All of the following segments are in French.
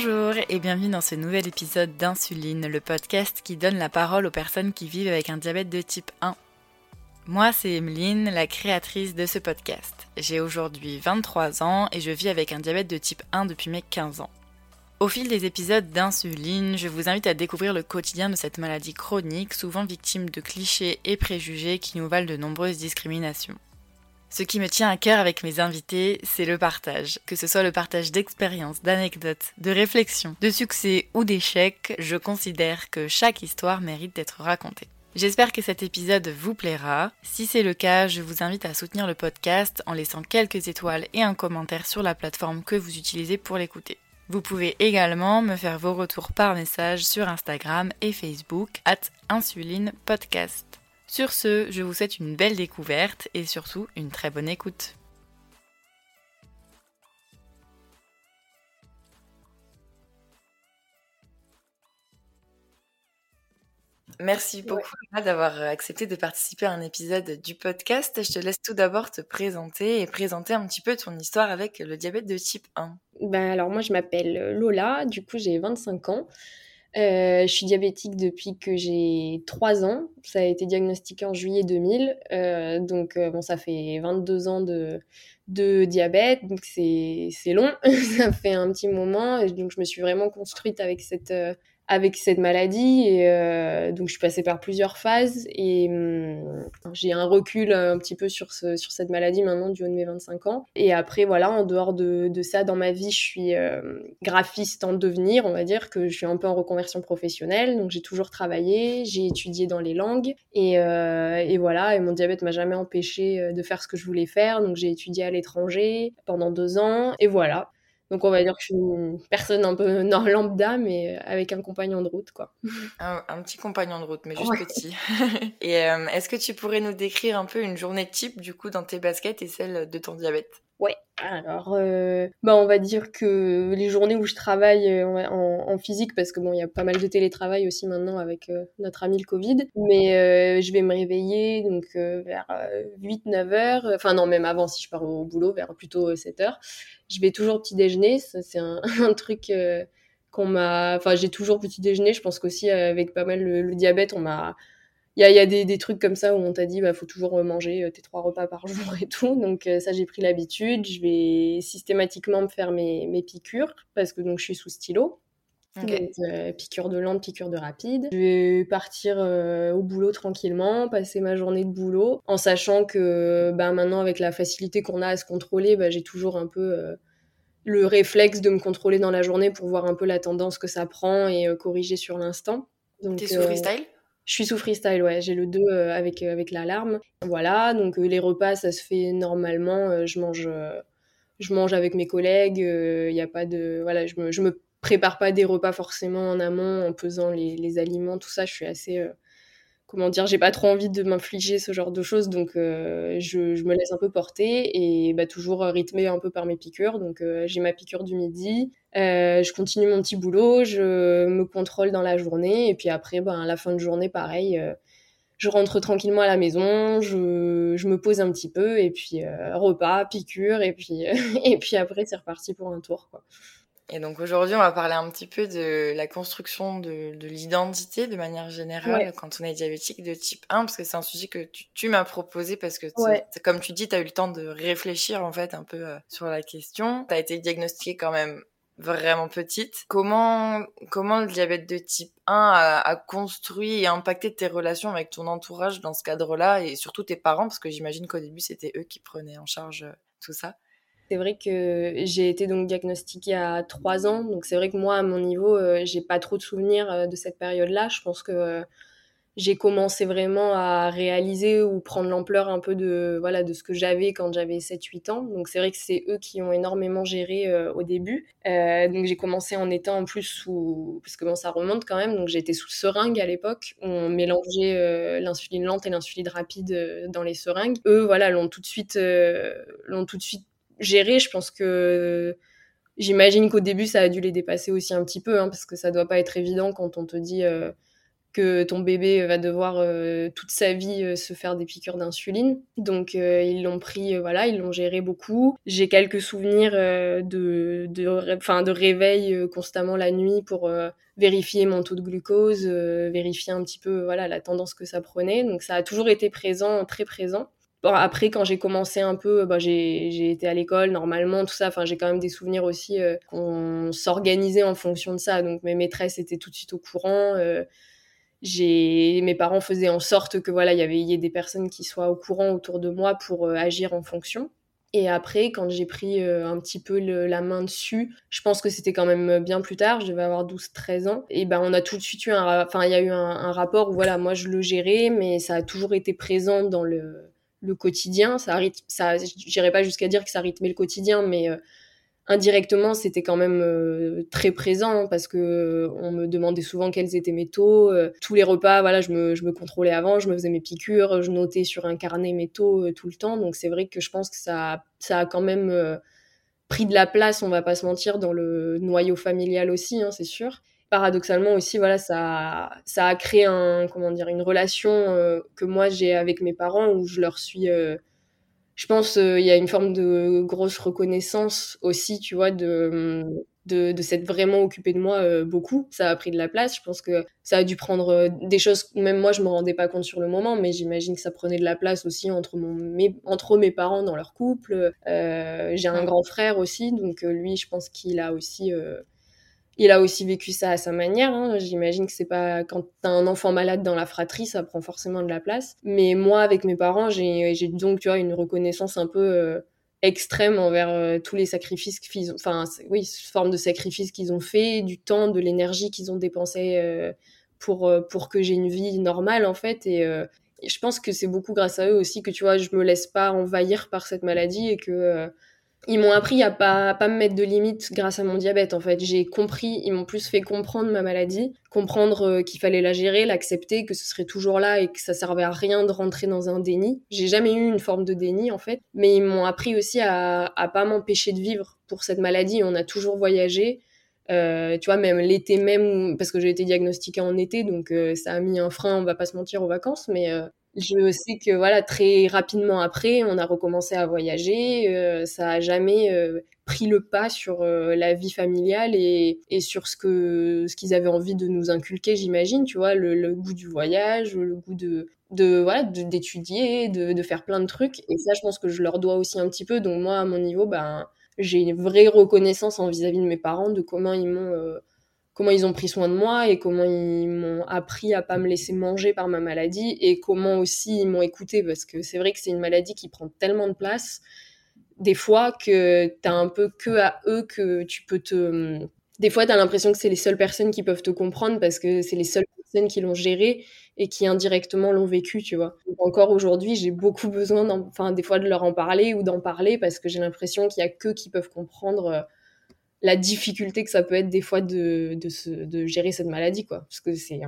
Bonjour et bienvenue dans ce nouvel épisode d'Insuline, le podcast qui donne la parole aux personnes qui vivent avec un diabète de type 1. Moi, c'est Emeline, la créatrice de ce podcast. J'ai aujourd'hui 23 ans et je vis avec un diabète de type 1 depuis mes 15 ans. Au fil des épisodes d'insuline, je vous invite à découvrir le quotidien de cette maladie chronique, souvent victime de clichés et préjugés qui nous valent de nombreuses discriminations. Ce qui me tient à cœur avec mes invités, c'est le partage. Que ce soit le partage d'expériences, d'anecdotes, de réflexions, de succès ou d'échecs, je considère que chaque histoire mérite d'être racontée. J'espère que cet épisode vous plaira. Si c'est le cas, je vous invite à soutenir le podcast en laissant quelques étoiles et un commentaire sur la plateforme que vous utilisez pour l'écouter. Vous pouvez également me faire vos retours par message sur Instagram et Facebook at Insuline Podcast. Sur ce, je vous souhaite une belle découverte et surtout une très bonne écoute. Merci beaucoup d'avoir accepté de participer à un épisode du podcast. Je te laisse tout d'abord te présenter et présenter un petit peu ton histoire avec le diabète de type 1. Ben alors moi je m'appelle Lola, du coup j'ai 25 ans. Euh, je suis diabétique depuis que j'ai 3 ans. Ça a été diagnostiqué en juillet 2000. Euh, donc, euh, bon, ça fait 22 ans de, de diabète. Donc, c'est long. ça fait un petit moment. donc, je me suis vraiment construite avec cette, avec cette maladie et euh, donc je suis passée par plusieurs phases et hum, j'ai un recul un petit peu sur ce, sur cette maladie maintenant du haut de mes 25 ans. Et après voilà en dehors de, de ça dans ma vie je suis euh, graphiste en devenir on va dire que je suis un peu en reconversion professionnelle. Donc j'ai toujours travaillé j'ai étudié dans les langues et, euh, et voilà et mon diabète m'a jamais empêché de faire ce que je voulais faire. Donc j'ai étudié à l'étranger pendant deux ans et voilà donc on va dire que je suis une personne un peu lambda, mais euh, avec un compagnon de route, quoi. Un, petit compagnon de route, mais juste petit. Et euh, est-ce que tu pourrais nous décrire un peu une journée type, du coup, dans tes baskets et celle de ton diabète? Ouais, alors, euh, bah on va dire que les journées où je travaille euh, en, physique, parce que bon, il y a pas mal de télétravail aussi maintenant avec euh, notre ami le Covid, mais je vais me réveiller donc vers 8-9 heures, enfin non, même avant si je pars au boulot, vers plutôt 7 heures. Je vais toujours petit déjeuner, c'est un, un, truc qu'on m'a, enfin j'ai toujours petit déjeuner. Je pense qu'aussi avec pas mal le diabète, on m'a il y a, des, trucs comme ça où on t'a dit bah faut toujours manger euh, tes trois repas par jour et tout. Donc euh, ça j'ai pris l'habitude. Je vais systématiquement me faire mes, mes piqûres parce que donc je suis sous stylo. Donc, euh, piqûre de lente, piqûre de rapide. Je vais partir au boulot tranquillement, passer ma journée de boulot, en sachant que bah, maintenant avec la facilité qu'on a à se contrôler, bah, j'ai toujours un peu le réflexe de me contrôler dans la journée pour voir un peu la tendance que ça prend et corriger sur l'instant. T'es sous freestyle? Je suis sous freestyle, ouais. J'ai le 2 euh, avec, euh, avec l'alarme. Voilà, donc euh, les repas, ça se fait normalement. je mange je mange avec mes collègues. Il n'y a pas de. Voilà, je me, je me prépare pas des repas forcément en amont en pesant les, les aliments, tout ça. Je suis assez comment dire, j'ai pas trop envie de m'infliger ce genre de choses, donc euh, je, me laisse un peu porter et bah, toujours rythmé un peu par mes piqûres. Donc euh, j'ai ma piqûre du midi, euh, je continue mon petit boulot, je me contrôle dans la journée et puis après, bah, à la fin de journée, pareil. je rentre tranquillement à la maison, je, me pose un petit peu et puis repas, piqûre et puis et puis après c'est reparti pour un tour. Et donc aujourd'hui, on va parler un petit peu de la construction de, de l'identité de manière générale quand on est diabétique de type 1, parce que c'est un sujet que tu, tu m'as proposé parce que, comme tu dis, tu as eu le temps de réfléchir en fait un peu euh, sur la question. Tu as été diagnostiquée quand même vraiment petite. Comment, comment le diabète de type 1 a, a, construit et impacté tes relations avec ton entourage dans ce cadre-là et surtout tes parents, parce que j'imagine qu'au début, c'était eux qui prenaient en charge euh, tout ça. C'est vrai que j'ai été donc diagnostiquée à 3 ans, donc c'est vrai que moi, à mon niveau, euh, j'ai pas trop de souvenirs euh, de cette période-là. Je pense que euh, j'ai commencé vraiment à réaliser ou prendre l'ampleur un peu de voilà de ce que j'avais quand j'avais 7-8 ans. Donc c'est vrai que c'est eux qui ont énormément géré au début. donc j'ai commencé en étant en plus sous parce que bon ça remonte quand même. Donc j'étais sous seringue à l'époque. On mélangeait l'insuline lente et l'insuline rapide dans les seringues. Eux voilà l'ont tout de suite l'ont tout de suite gérer. Je pense que j'imagine qu'au début, ça a dû les dépasser aussi un petit peu, hein, parce que ça doit pas être évident quand on te dit euh, que ton bébé va devoir toute sa vie se faire des piqûres d'insuline. Donc ils l'ont pris, voilà, ils l'ont géré beaucoup. J'ai quelques souvenirs de, de, enfin, de réveil constamment la nuit pour vérifier mon taux de glucose, vérifier un petit peu voilà la tendance que ça prenait. Donc ça a toujours été présent, très présent. Bon, après, quand j'ai commencé un peu, bah, j'ai été à l'école normalement, tout ça. Enfin, j'ai quand même des souvenirs aussi qu'on s'organisait en fonction de ça. Donc, mes maîtresses étaient tout de suite au courant j'ai mes parents faisaient en sorte que voilà il y avait ait des personnes qui soient au courant autour de moi pour euh, agir en fonction et après quand j'ai pris euh, un petit peu la main dessus je pense que c'était quand même bien plus tard je devais avoir 12 13 ans et ben on a tout de suite eu un enfin il y a eu un, rapport où voilà moi je le gérais mais ça a toujours été présent dans le le quotidien ça ça j'irais pas jusqu'à dire que ça rythmait le quotidien mais euh, indirectement, c'était quand même euh, très présent parce que euh, on me demandait souvent quels étaient mes taux. Tous les repas, voilà, je me, je me, contrôlais avant, je me faisais mes piqûres, je notais sur un carnet mes taux tout le temps. Donc c'est vrai que je pense que ça, ça a quand même pris de la place, on va pas se mentir, dans le noyau familial aussi, hein, c'est sûr. Paradoxalement aussi, voilà, ça, ça a créé un, comment dire, une relation que moi j'ai avec mes parents où je leur suis je pense euh, il y a une forme de grosse reconnaissance aussi, tu vois, de de, de s'être vraiment occupé de moi euh, beaucoup. Ça a pris de la place. Je pense que ça a dû prendre euh, des choses, même moi, je me rendais pas compte sur le moment, mais j'imagine que ça prenait de la place aussi entre, mon, mes, entre mes parents dans leur couple. J'ai un grand frère aussi, donc lui, je pense qu'il a aussi il a aussi vécu ça à sa manière. Hein. J'imagine que c'est pas quand t'as un enfant malade dans la fratrie, ça prend forcément de la place. Mais moi, avec mes parents, j'ai donc tu vois une reconnaissance un peu euh, extrême envers euh, tous les sacrifices qu'ils ont, enfin oui, forme de sacrifice qu'ils ont fait, du temps, de l'énergie qu'ils ont dépensé euh, pour pour que j'ai une vie normale en fait. Et, et je pense que c'est beaucoup grâce à eux aussi que tu vois, je me laisse pas envahir par cette maladie et que ils m'ont appris à pas, pas me mettre de limites grâce à mon diabète en fait. J'ai compris, ils m'ont plus fait comprendre ma maladie, comprendre euh, qu'il fallait la gérer, l'accepter, que ce serait toujours là et que ça servait à rien de rentrer dans un déni. J'ai jamais eu une forme de déni en fait, mais ils m'ont appris aussi à, pas m'empêcher de vivre pour cette maladie. On a toujours voyagé. Euh, tu vois, même l'été même, parce que j'ai été diagnostiquée en été, donc euh, ça a mis un frein, on va pas se mentir, aux vacances, mais je sais que voilà très rapidement après, on a recommencé à voyager. Euh, ça a jamais euh, pris le pas sur euh, la vie familiale et, et sur ce que ce qu'ils avaient envie de nous inculquer, j'imagine. Tu vois, le, goût du voyage, le goût de de voilà d'étudier, de, de, faire plein de trucs. Et ça, je pense que je leur dois aussi un petit peu. Donc moi, à mon niveau, ben j'ai une vraie reconnaissance en vis-à-vis -vis de mes parents de comment ils m'ont comment ils ont pris soin de moi et comment ils m'ont appris à pas me laisser manger par ma maladie et comment aussi ils m'ont écouté parce que c'est vrai que c'est une maladie qui prend tellement de place des fois que t'as un peu que à eux que tu peux te des fois t'as l'impression que c'est les seules personnes qui peuvent te comprendre parce que c'est les seules personnes qui l'ont géré et qui indirectement l'ont vécu tu vois. Encore aujourd'hui j'ai beaucoup besoin enfin des fois de leur en parler ou d'en parler parce que j'ai l'impression qu'il y a que qui peuvent comprendre euh, la difficulté que ça peut être des fois de, de, de gérer cette maladie, quoi. Parce que c'est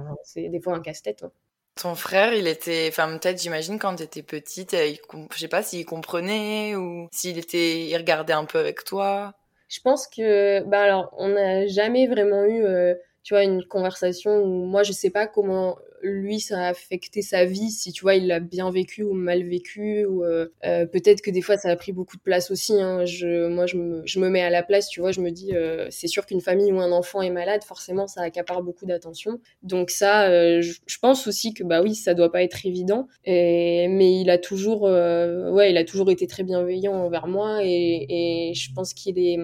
des fois un casse-tête. Hein. Ton frère, il était, enfin peut-être j'imagine quand tu étais petite, il, je sais pas s'il comprenait ou s'il était, il regardait un peu avec toi. Je pense que, bah alors, on n'a jamais vraiment eu, euh, tu vois, une conversation où moi je sais pas comment lui ça a affecté sa vie si tu vois il l'a bien vécu ou mal vécu ou euh, euh, peut-être que des fois ça a pris beaucoup de place aussi hein. je moi je me, je me mets à la place tu vois je me dis euh, c'est sûr qu'une famille où un enfant est malade forcément ça accapare beaucoup d'attention donc ça je, pense aussi que bah oui ça doit pas être évident mais il a toujours ouais il a toujours été très bienveillant envers moi et, et je pense qu'il est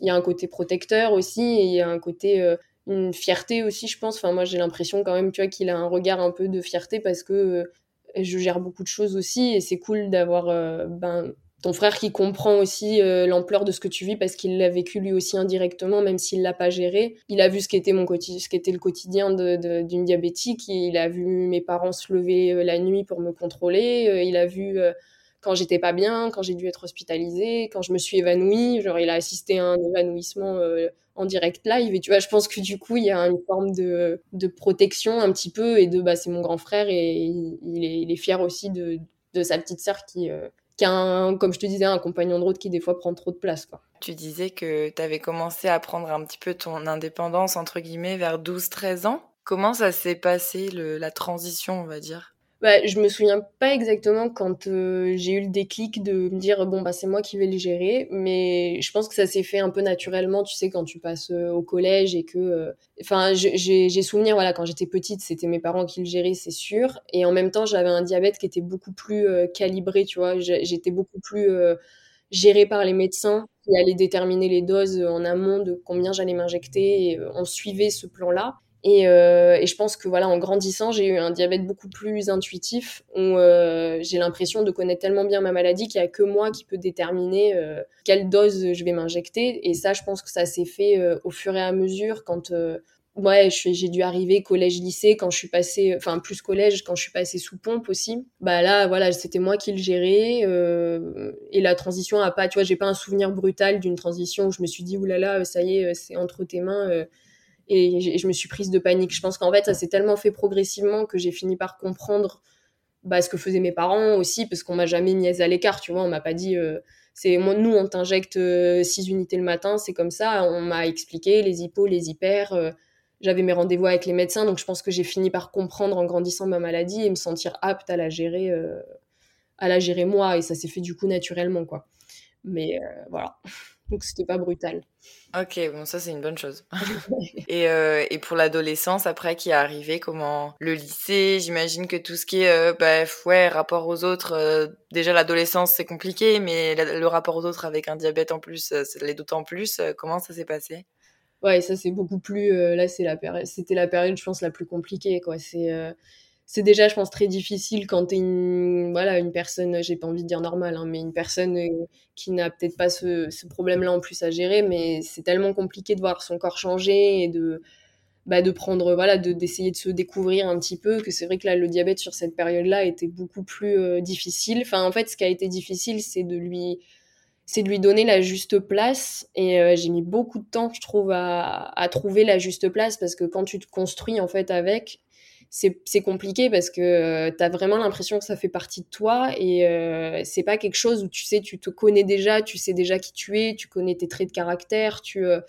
il y a un côté protecteur aussi et il y a un côté une fierté aussi, je pense. Enfin, moi, j'ai l'impression quand même, tu vois, qu'il a un regard un peu de fierté parce que euh, je gère beaucoup de choses aussi et c'est cool d'avoir euh, ben, ton frère qui comprend aussi euh, l'ampleur de ce que tu vis parce qu'il l'a vécu lui aussi indirectement, même s'il l'a pas géré. Il a vu ce qu'était mon ce qu'était le quotidien d'une diabétique. Il a vu mes parents se lever la nuit pour me contrôler. il a vu quand j'étais pas bien, quand j'ai dû être hospitalisée, quand je me suis évanouie. Genre, il a assisté à un évanouissement en direct live. Et tu vois, je pense que du coup, il y a une forme de, de protection un petit peu et de, bah, c'est mon grand frère et il, est, fier aussi de, de sa petite sœur qui, euh, qui a, comme je te disais, un compagnon de route qui des fois prend trop de place. Quoi. Tu disais que tu avais commencé à prendre un petit peu ton indépendance, entre guillemets, vers 12-13 ans. Comment ça s'est passé, la transition, on va dire? Bah, je me souviens pas exactement quand euh, j'ai eu le déclic de me dire bon bah c'est moi qui vais le gérer, mais je pense que ça s'est fait un peu naturellement, tu sais quand tu passes euh, au collège et que, euh, enfin j'ai souvenir voilà quand j'étais petite c'était mes parents qui le géraient c'est sûr, et en même temps j'avais un diabète qui était beaucoup plus calibré, tu vois, j'étais beaucoup plus gérée par les médecins qui allaient déterminer les doses en amont de combien j'allais m'injecter on suivait ce plan-là. Euh, et, je pense que voilà, en grandissant, j'ai eu un diabète beaucoup plus intuitif où euh, j'ai l'impression de connaître tellement bien ma maladie qu'il n'y a que moi qui peut déterminer euh, quelle dose je vais m'injecter. Et ça, je pense que ça s'est fait au fur et à mesure quand ouais, j'ai dû arriver collège-lycée quand je suis passée, enfin plus collège quand je suis passée sous pompe aussi. Bah là, voilà, c'était moi qui le gérais et la transition a pas, tu vois, j'ai pas un souvenir brutal d'une transition où je me suis dit oulala, ça y est, c'est entre tes mains et je me suis prise de panique. Je pense qu'en fait, ça s'est tellement fait progressivement que j'ai fini par comprendre bah, ce que faisaient mes parents aussi, parce qu'on m'a jamais mis à l'écart, tu vois. On m'a pas dit, euh, c'est nous, on t'injecte 6 euh, unités le matin, c'est comme ça. On m'a expliqué les hippos, les hyper. Euh, j'avais mes rendez-vous avec les médecins, donc je pense que j'ai fini par comprendre en grandissant ma maladie et me sentir apte à la gérer, à la gérer moi. Et ça s'est fait du coup naturellement, quoi. Mais voilà. Donc c'était pas brutal. Ok, bon, ça c'est une bonne chose. et, euh, et, pour l'adolescence, après, qui est arrivé, comment? Le lycée, j'imagine que tout ce qui est, euh, bah, ouais, rapport aux autres, euh, déjà l'adolescence c'est compliqué, mais le rapport aux autres avec un diabète en plus, ça l'est d'autant plus. comment ça s'est passé? Ouais, ça c'est beaucoup plus. là, c'est la période, c'était la période, je pense, la plus compliquée, quoi. C'est c'est déjà, je pense, très difficile quand t'es une, voilà, une personne, j'ai pas envie de dire normale, hein, mais une personne euh, qui n'a peut-être pas ce, problème-là en plus à gérer, mais c'est tellement compliqué de voir son corps changer et de, bah, de prendre, voilà, de, d'essayer de se découvrir un petit peu, que c'est vrai que là, le diabète sur cette période-là était beaucoup plus euh, difficile. Enfin, en fait, ce qui a été difficile, c'est de lui, c'est de lui donner la juste place. Et euh, j'ai mis beaucoup de temps, je trouve, à, à trouver la juste place parce que quand tu te construis, en fait, avec, c'est compliqué parce que euh, tu as vraiment l'impression que ça fait partie de toi et euh, c'est pas quelque chose où tu sais, tu te connais déjà, tu sais déjà qui tu es, tu connais tes traits de caractère, tu, euh,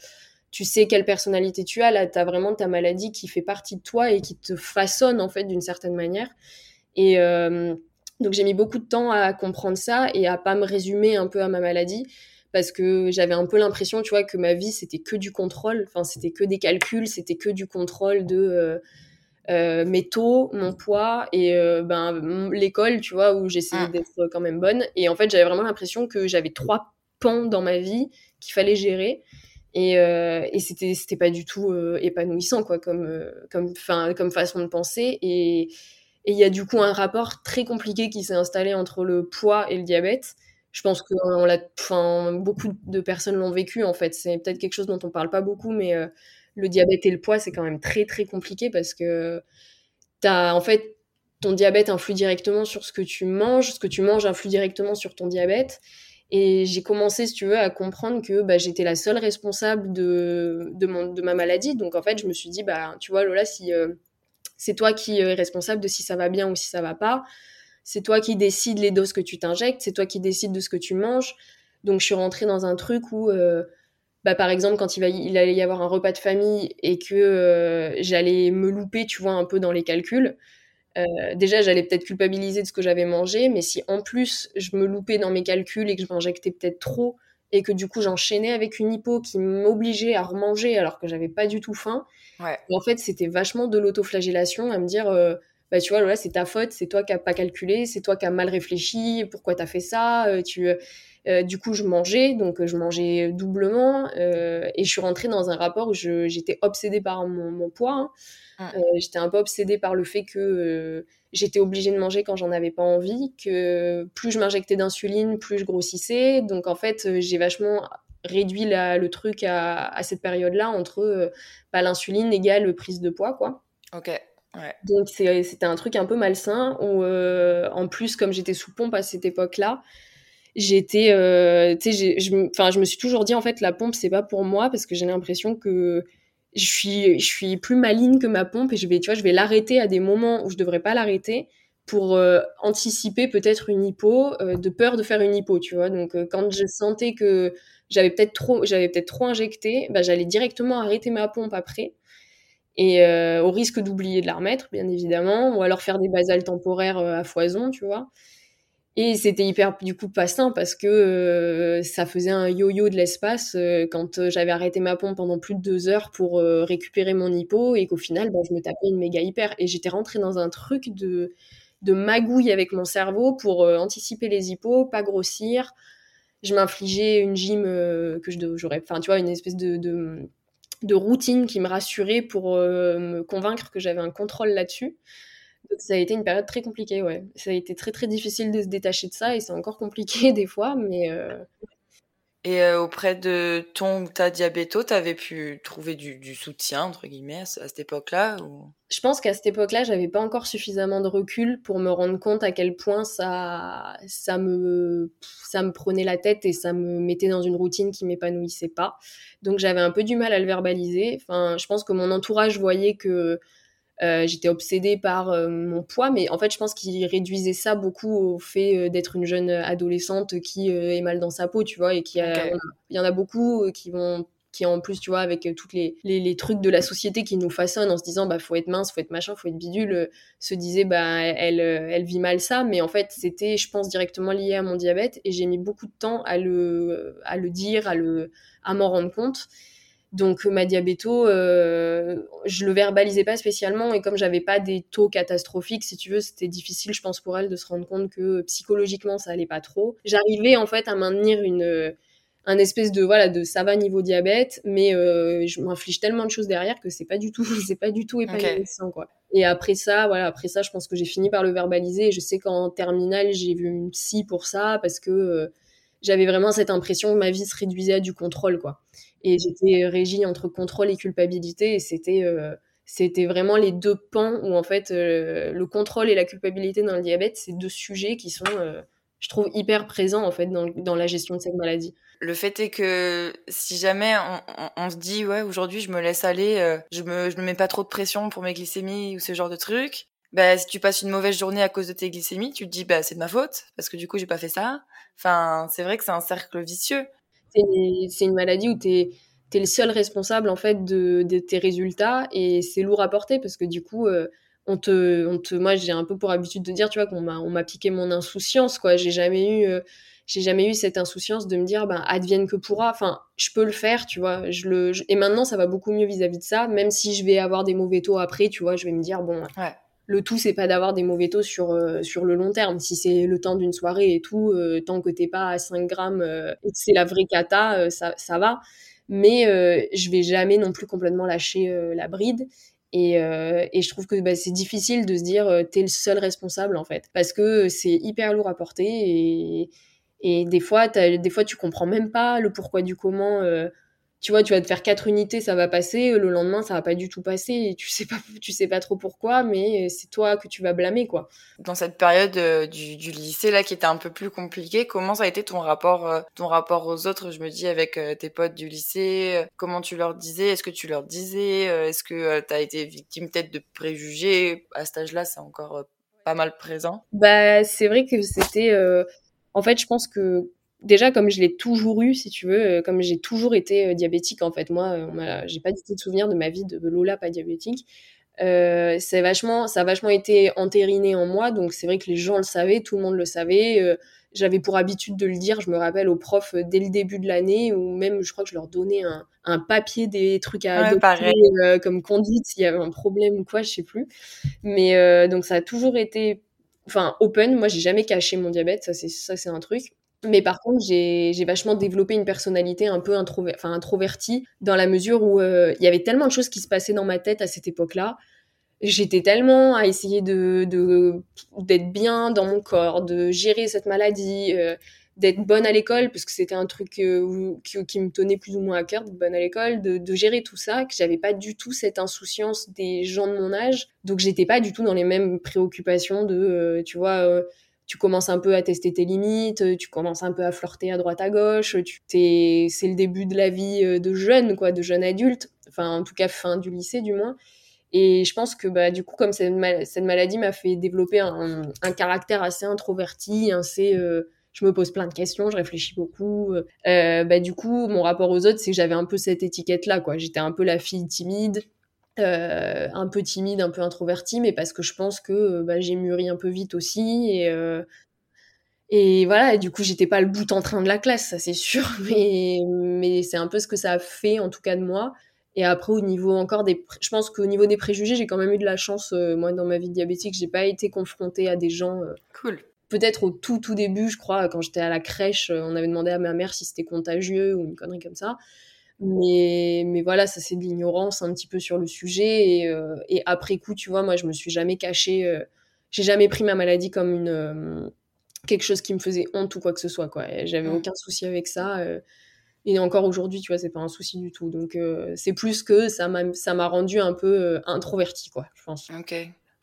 tu sais quelle personnalité tu as. Là, tu as vraiment ta maladie qui fait partie de toi et qui te façonne en fait d'une certaine manière. Et donc j'ai mis beaucoup de temps à comprendre ça et à pas me résumer un peu à ma maladie parce que j'avais un peu l'impression, tu vois, que ma vie c'était que du contrôle, enfin c'était que des calculs, c'était que du contrôle de euh, mes taux, mon poids et euh, ben, l'école, tu vois, où j'essayais ah. d'être quand même bonne. Et en fait, j'avais vraiment l'impression que j'avais trois pans dans ma vie qu'il fallait gérer. Et, euh, et c'était, c'était pas du tout épanouissant, quoi, comme, comme, comme façon de penser. Et il y a du coup un rapport très compliqué qui s'est installé entre le poids et le diabète. Je pense que on l'a, beaucoup de personnes l'ont vécu, en fait. C'est peut-être quelque chose dont on parle pas beaucoup, mais le diabète et le poids, c'est quand même très très compliqué parce que as, en fait, ton diabète influe directement sur ce que tu manges, ce que tu manges influe directement sur ton diabète. Et j'ai commencé, si tu veux, à comprendre que bah, j'étais la seule responsable de, de, ma maladie. Donc en fait, je me suis dit, bah, tu vois, Lola, si euh, c'est toi qui es responsable de si ça va bien ou si ça va pas, c'est toi qui décides les doses que tu t'injectes, c'est toi qui décides de ce que tu manges. Donc je suis rentrée dans un truc où euh, bah, par exemple, quand il, va, il allait y avoir un repas de famille et que euh, j'allais me louper, tu vois, un peu dans les calculs, euh, déjà, j'allais peut-être culpabiliser de ce que j'avais mangé, mais si en plus je me loupais dans mes calculs et que je m'injectais peut-être trop et que du coup j'enchaînais avec une hypo qui m'obligeait à remanger alors que j'avais pas du tout faim, en fait, c'était vachement de l'autoflagellation à me dire. Euh, bah tu vois là c'est ta faute c'est toi qui n'as pas calculé c'est toi qui as mal réfléchi pourquoi tu as fait ça tu euh, du coup, je mangeais, donc je mangeais doublement, euh, et je suis rentrée dans un rapport où j'étais obsédée par mon, poids. Hein. Ah. Euh, j'étais un peu obsédée par le fait que j'étais obligée de manger quand j'en avais pas envie, que plus je m'injectais d'insuline, plus je grossissais. Donc en fait, j'ai vachement réduit le truc à, cette période-là entre bah, l'insuline égale prise de poids, quoi. Ok. Ouais. Donc c'était un truc un peu malsain où en plus comme j'étais sous pompe à cette époque-là, j'étais euh, tu sais je enfin je me suis toujours dit en fait la pompe c'est pas pour moi parce que j'ai l'impression que je suis je suis plus maligne que ma pompe et je vais tu vois je vais l'arrêter à des moments où je devrais pas l'arrêter pour euh, anticiper peut-être une hypo euh, de peur de faire une hypo tu vois donc quand je sentais que j'avais peut-être trop j'avais peut-être trop injecté bah, j'allais directement arrêter ma pompe après et au risque d'oublier de la remettre, bien évidemment, ou alors faire des basales temporaires à foison, tu vois. Et c'était hyper du coup pas sain parce que euh, ça faisait un yo-yo de l'espace euh, quand euh, j'avais arrêté ma pompe pendant plus de deux heures pour récupérer mon hypo et qu'au final bah, je me tapais une méga hyper et j'étais rentrée dans un truc de de magouille avec mon cerveau pour anticiper les hippos, pas grossir. Je m'infligeais une gym que j'aurais, enfin tu vois, une espèce de, de routine qui me rassurait pour me convaincre que j'avais un contrôle là-dessus ça a été une période très compliquée, ouais. Ça a été très très difficile de se détacher de ça et c'est encore compliqué des fois, mais. Euh, et euh, auprès de ton ou ta diabéto, t'avais pu trouver du, soutien entre guillemets à, cette époque-là ou... Je pense qu'à cette époque-là, j'avais pas encore suffisamment de recul pour me rendre compte à quel point ça, ça me, ça me prenait la tête et ça me mettait dans une routine qui m'épanouissait pas. Donc j'avais un peu du mal à le verbaliser. Enfin, je pense que mon entourage voyait que euh, j'étais obsédée par euh, mon poids, mais en fait, je pense qu'il réduisait ça beaucoup au fait euh, d'être une jeune adolescente qui est mal dans sa peau, tu vois, et qui il y en a beaucoup qui vont qui en plus, tu vois, avec tous les, les, les, trucs de la société qui nous façonnent en se disant, bah, faut être mince, faut être machin, faut être bidule, se disait, bah, elle, elle vit mal ça. Mais en fait, c'était, je pense, directement lié à mon diabète et j'ai mis beaucoup de temps à le, à le dire, à le, à m'en rendre compte. Donc ma diabéto, euh, je le verbalisais pas spécialement et comme j'avais pas des taux catastrophiques, si tu veux, c'était difficile, je pense, pour elle de se rendre compte que psychologiquement ça allait pas trop. J'arrivais en fait à maintenir une un espèce de voilà de ça va niveau diabète, mais euh, je m'inflige tellement de choses derrière que c'est pas du tout c'est pas du tout épanouissant quoi. Et après ça, voilà, après ça, je pense que j'ai fini par le verbaliser. Et je sais qu'en terminale, j'ai vu une psy pour ça parce que euh, j'avais vraiment cette impression que ma vie se réduisait à du contrôle, quoi. Et j'étais régie entre contrôle et culpabilité, et c'était euh, c'était vraiment les deux pans où en fait euh, le contrôle et la culpabilité dans le diabète, c'est deux sujets qui sont, euh, je trouve, hyper présents en fait dans, dans, la gestion de cette maladie. Le fait est que si jamais on, on, se dit ouais aujourd'hui je me laisse aller, je me je me mets pas trop de pression pour mes glycémies ou ce genre de trucs, bah, si tu passes une mauvaise journée à cause de tes glycémies, tu te dis bah c'est de ma faute parce que du coup j'ai pas fait ça. Enfin, c'est vrai que c'est un cercle vicieux. C'est une maladie où tu es, le seul responsable en fait de, tes résultats et c'est lourd à porter parce que du coup euh, on te, on te, moi j'ai un peu pour habitude de dire tu vois qu'on m'a piqué mon insouciance quoi. J'ai jamais eu euh, j'ai jamais eu cette insouciance de me dire ben advienne que pourra. Enfin je peux le faire tu vois. Je le et maintenant ça va beaucoup mieux vis-à-vis -vis de ça. Même si je vais avoir des mauvais taux après tu vois je vais me dire bon le tout c'est pas d'avoir des mauvais taux sur euh, sur le long terme. Si c'est le temps d'une soirée et tout euh, tant que t'es pas à 5 grammes euh, c'est la vraie cata ça, ça va. Mais je vais jamais non plus complètement lâcher la bride. Et, et je trouve que bah, c'est difficile de se dire t'es le seul responsable en fait. Parce que c'est hyper lourd à porter et et des fois des fois tu comprends même pas le pourquoi du comment tu vois, tu vas te faire quatre unités, ça va passer, le lendemain, ça va pas du tout passer, et tu sais pas, tu sais pas trop pourquoi, mais c'est toi que tu vas blâmer, quoi. Dans cette période euh, du, du, lycée, là, qui était un peu plus compliquée, comment ça a été ton rapport, euh, ton rapport aux autres, je me dis, avec euh, tes potes du lycée, comment tu leur disais, est-ce que tu leur disais, est-ce que tu as été victime peut-être de préjugés, à cet âge-là, c'est encore pas mal présent? Bah, c'est vrai que c'était, en fait, je pense que déjà comme je l'ai toujours eu, si tu veux, euh, comme j'ai toujours été euh, diabétique en fait, moi, euh, j'ai pas du tout de souvenir de ma vie de Lola pas diabétique. Euh, c'est vachement, ça a vachement été entériné en moi, donc c'est vrai que les gens le savaient, tout le monde le savait. J'avais pour habitude de le dire, je me rappelle aux profs dès le début de l'année, ou même je crois que je leur donnais un, un papier des trucs à adopter, comme conduite s'il y avait un problème ou quoi, je sais plus. Mais donc ça a toujours été, enfin open. Moi j'ai jamais caché mon diabète, ça c'est ça c'est un truc. Mais par contre, j'ai vachement développé une personnalité un peu introvertie, dans la mesure où euh, il y avait tellement de choses qui se passaient dans ma tête à cette époque-là. J'étais tellement à essayer de d'être bien dans mon corps, de gérer cette maladie, euh, d'être bonne à l'école, parce que c'était un truc euh, qui, me tenait plus ou moins à cœur, d'être bonne à l'école, de, de, gérer tout ça, que j'avais pas du tout cette insouciance des gens de mon âge. Donc j'étais pas du tout dans les mêmes préoccupations de, tu vois tu commences un peu à tester tes limites, tu commences un peu à flirter à droite à gauche, tu t'es, c'est le début de la vie euh, de jeune, quoi, de jeune adulte, enfin en tout cas fin du lycée du moins. Et je pense que bah, du coup, comme cette, cette maladie m'a fait développer un, caractère assez introverti, assez, euh, je me pose plein de questions, je réfléchis beaucoup. Euh, bah, du coup, mon rapport aux autres, c'est que j'avais un peu cette étiquette-là, quoi. J'étais un peu la fille timide, un peu timide, un peu introvertie, mais parce que je pense que bah, j'ai mûri un peu vite aussi et et voilà, et du coup, j'étais pas le bout en train de la classe, ça c'est sûr, mais, mais c'est un peu ce que ça a fait, en tout cas de moi. Et après, au niveau encore des. Je pense qu'au niveau des préjugés, j'ai quand même eu de la chance, euh, moi, dans ma vie diabétique, j'ai pas été confrontée à des gens. Euh, cool. Peut-être au tout, tout début, je crois, quand j'étais à la crèche, euh, on avait demandé à ma mère si c'était contagieux ou une connerie comme ça. Mais, mais voilà, ça c'est de l'ignorance un petit peu sur le sujet. Et, et, après coup, tu vois, moi, je me suis jamais cachée. j'ai jamais pris ma maladie comme une quelque chose qui me faisait honte ou quoi que ce soit. quoi. J'avais mmh. aucun souci avec ça. Euh, et encore aujourd'hui, tu vois, c'est pas un souci du tout. Donc, euh, c'est plus que ça m'a, ça m'a rendu un peu euh, introverti, quoi, je pense. Ok.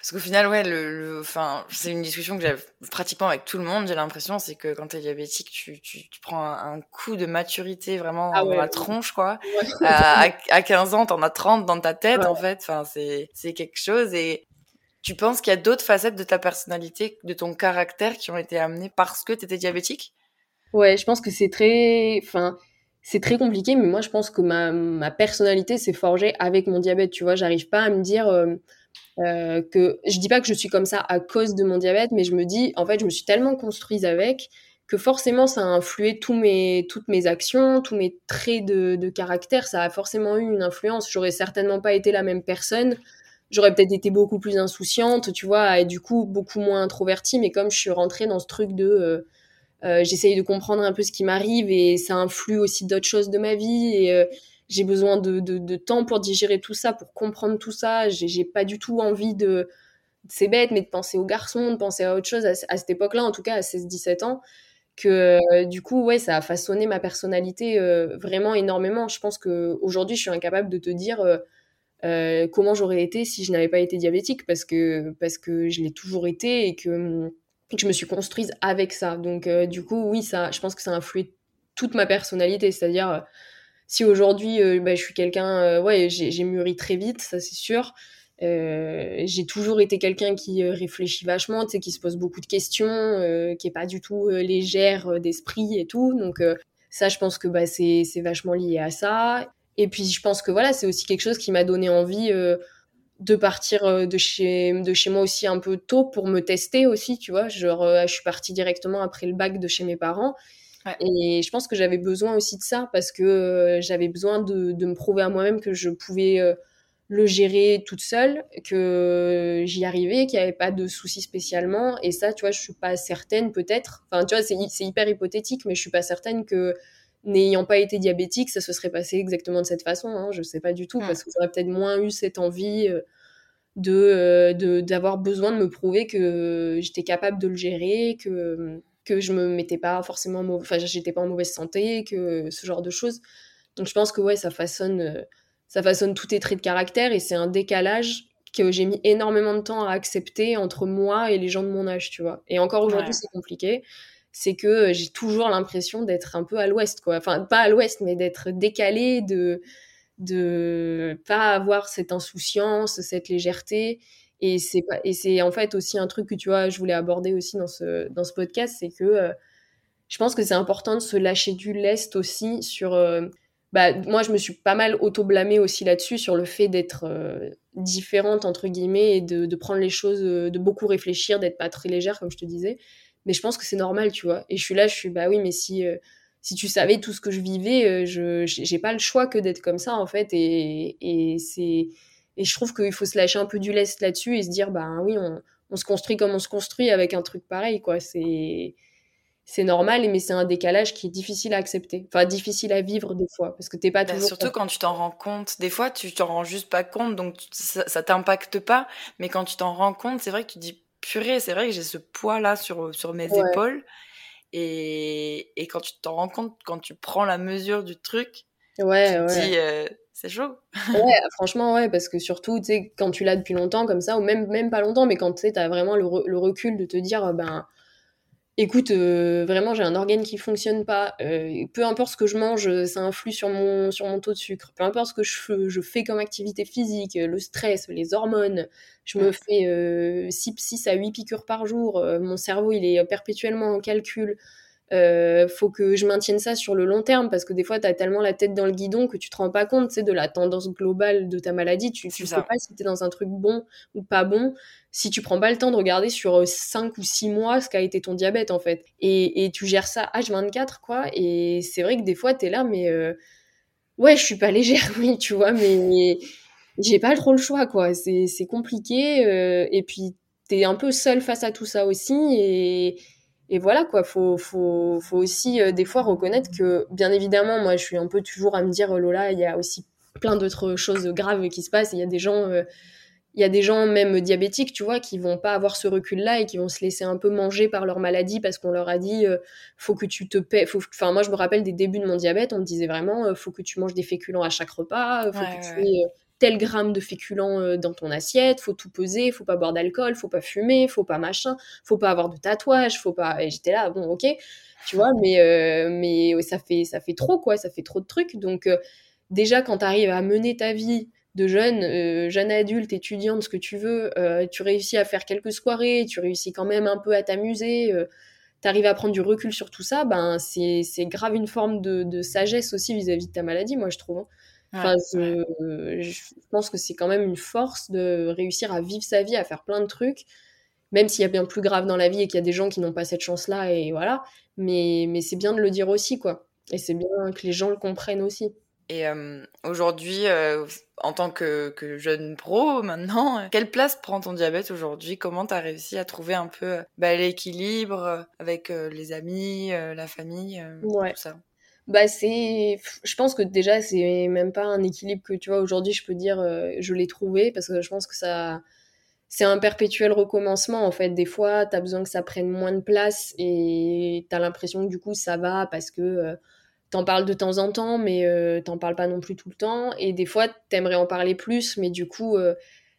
Parce qu'au final, ouais, le, enfin, c'est une discussion que j'ai pratiquement avec tout le monde. J'ai l'impression, c'est que quand tu es diabétique, tu, tu, tu prends un, coup de maturité vraiment ah dans la tronche, quoi. à, à, 15 ans, t'en as 30 dans ta tête, en fait. Enfin, c'est, c'est quelque chose. Et tu penses qu'il y a d'autres facettes de ta personnalité, de ton caractère qui ont été amenées parce que tu étais diabétique? Ouais, je pense que c'est très. Enfin, c'est très compliqué, mais moi, je pense que ma, ma personnalité s'est forgée avec mon diabète. Tu vois, j'arrive pas à me dire. Euh, euh, que je dis pas que je suis comme ça à cause de mon diabète, mais je me dis, en fait, je me suis tellement construite avec que forcément ça a influé tous mes, toutes mes actions, tous mes traits de, caractère, ça a forcément eu une influence. J'aurais certainement pas été la même personne j'aurais peut-être été beaucoup plus insouciante, tu vois, et du coup beaucoup moins introvertie. Mais comme je suis rentrée dans ce truc de euh, euh, j'essaye de comprendre un peu ce qui m'arrive et ça influe aussi d'autres choses de ma vie et j'ai besoin de, de, temps pour digérer tout ça, pour comprendre tout ça. J'ai pas du tout envie de c'est bête, mais de penser aux garçons, de penser à autre chose à, cette époque-là, en tout cas à 16-17 ans, que du coup, ouais, ça a façonné ma personnalité vraiment énormément. Je pense que aujourd'hui, je suis incapable de te dire euh, comment j'aurais été si je n'avais pas été diabétique parce que parce que je l'ai toujours été et que, je me suis construite avec ça. Donc euh, du coup, oui, ça, je pense que ça a influé toute ma personnalité. C'est-à-dire, euh, si aujourd'hui, bah, je suis quelqu'un, ouais, j'ai mûri très vite, ça c'est sûr. j'ai toujours été quelqu'un qui réfléchit vachement, qui se pose beaucoup de questions, qui est pas du tout légère d'esprit et tout. Donc ça, je pense que bah, c'est vachement lié à ça. Et puis je pense que voilà, c'est aussi quelque chose qui m'a donné envie euh, de partir euh, de chez de chez moi aussi un peu tôt pour me tester aussi, tu vois. Genre euh, je suis partie directement après le bac de chez mes parents. Et je pense que j'avais besoin aussi de ça parce que j'avais besoin de, de, me prouver à moi-même que je pouvais le gérer toute seule, que j'y arrivais, qu'il n'y avait pas de soucis spécialement. Et ça, tu vois, je suis pas certaine peut-être. Enfin, tu vois, c'est hyper hypothétique, mais je suis pas certaine que n'ayant pas été diabétique, ça se serait passé exactement de cette façon. Hein, je sais pas du tout, hmm. parce que j'aurais peut-être moins eu cette envie euh, euh, de d'avoir besoin de me prouver que j'étais capable de le gérer, que que je me mettais pas forcément, enfin j'étais pas en mauvaise santé, que ce genre de choses. Donc je pense que ouais, ça façonne, euh, ça façonne tous tes traits de caractère et c'est un décalage que j'ai mis énormément de temps à accepter entre moi et les gens de mon âge, tu vois. Et encore aujourd'hui, c'est compliqué c'est que euh, j'ai toujours l'impression d'être un peu à l'ouest, quoi. Enfin, pas à l'ouest, mais d'être décalé, de de pas avoir cette insouciance, cette légèreté. Et c'est et c'est en fait aussi un truc que tu vois, je voulais aborder aussi dans ce dans ce podcast, c'est que euh, je pense que c'est important de se lâcher du lest aussi sur. Euh, bah, moi, je me suis pas mal auto-blâmée aussi là-dessus, sur le fait d'être différente, entre guillemets, et de, de, prendre les choses, de beaucoup réfléchir, d'être pas très légère, comme je te disais mais je pense que c'est normal, tu vois. Et je suis là, je suis, bah oui, mais si, euh, si tu savais tout ce que je vivais, euh, je j'ai pas le choix que d'être comme ça, en fait. Et, et c'est et je trouve qu'il faut se lâcher un peu du lest là-dessus et se dire, bah oui, on, on, se construit comme on se construit avec un truc pareil, quoi. C'est c'est normal, mais c'est un décalage qui est difficile à accepter. Enfin, difficile à vivre des fois, parce que t'es pas bah, toujours... Surtout quand tu t'en rends compte. Des fois, tu t'en rends juste pas compte, donc ça, ça t'impacte pas. Mais quand tu t'en rends compte, c'est vrai que tu dis, purée, c'est vrai que j'ai ce poids-là sur, sur mes épaules. Et, et, quand tu t'en rends compte, quand tu prends la mesure du truc, ouais, tu dis, euh, c'est chaud. ouais, franchement, ouais, parce que surtout, tu sais, quand tu l'as depuis longtemps comme ça, ou même, même pas longtemps, mais quand tu sais, as vraiment le, le, recul de te dire, ben, Écoute, euh, vraiment, j'ai un organe qui fonctionne pas. Euh, peu importe ce que je mange, ça influe sur mon, sur mon taux de sucre. Peu importe ce que je, je fais comme activité physique, le stress, les hormones, je me fais 6, euh, à 8 piqûres par jour. mon cerveau, il est perpétuellement en calcul. Euh, faut que je maintienne ça sur le long terme parce que des fois, tu as tellement la tête dans le guidon que tu te rends pas compte sais, de la tendance globale de ta maladie. Tu ne sais pas si tu es dans un truc bon ou pas bon si tu prends pas le temps de regarder sur 5 euh, ou 6 mois ce qu'a été ton diabète en fait. Et, et tu gères ça H24 quoi. Et c'est vrai que des fois, tu es là, mais euh, ouais, je suis pas légère, oui, tu vois, mais j'ai pas trop le choix quoi. C'est compliqué. Euh, et puis, tu es un peu seul face à tout ça aussi. Et et voilà quoi, faut, faut, faut aussi euh, des fois reconnaître que, bien évidemment, moi je suis un peu toujours à me dire, oh Lola, il y a aussi plein d'autres choses graves qui se passent. Il y a des gens, euh, il y a des gens même diabétiques, tu vois, qui vont pas avoir ce recul-là et qui vont se laisser un peu manger par leur maladie parce qu'on leur a dit, euh, faut que tu te paies. Enfin, moi je me rappelle des débuts de mon diabète, on me disait vraiment, faut que tu manges des féculents à chaque repas, faut que tu aies tel gramme de féculents euh, dans ton assiette, faut tout peser, faut pas boire d'alcool, faut pas fumer, faut pas machin, faut pas avoir de tatouage, faut pas. Et j'étais là, bon, ok, tu vois, mais euh, mais ça fait ça fait trop quoi, ça fait trop de trucs. Donc euh, déjà quand tu arrives à mener ta vie de jeune, jeune adulte, étudiante, ce que tu veux, tu réussis à faire quelques soirées, tu réussis quand même un peu à t'amuser. tu arrives à prendre du recul sur tout ça, ben c'est grave une forme de, de sagesse aussi vis-à-vis de ta maladie, moi je trouve. Enfin, je, pense que c'est quand même une force de réussir à vivre sa vie, à faire plein de trucs, même s'il y a bien plus grave dans la vie et qu'il y a des gens qui n'ont pas cette chance-là, et voilà. Mais, mais c'est bien de le dire aussi, quoi. Et c'est bien que les gens le comprennent aussi. Et euh, aujourd'hui, euh, en tant que, que, jeune pro maintenant, quelle place prend ton diabète aujourd'hui? Comment tu as réussi à trouver un peu bah, l'équilibre avec euh, les amis, la famille, tout ça? Bah c'est je pense que déjà c'est même pas un équilibre que tu vois aujourd'hui je peux dire euh, je l'ai trouvé parce que je pense que ça c'est un perpétuel recommencement en fait. Des fois tu as besoin que ça prenne moins de place et tu as l'impression que du coup ça va parce que euh, t'en parles de temps en temps mais euh, t'en parles pas non plus tout le temps. Et des fois t'aimerais en parler plus mais du coup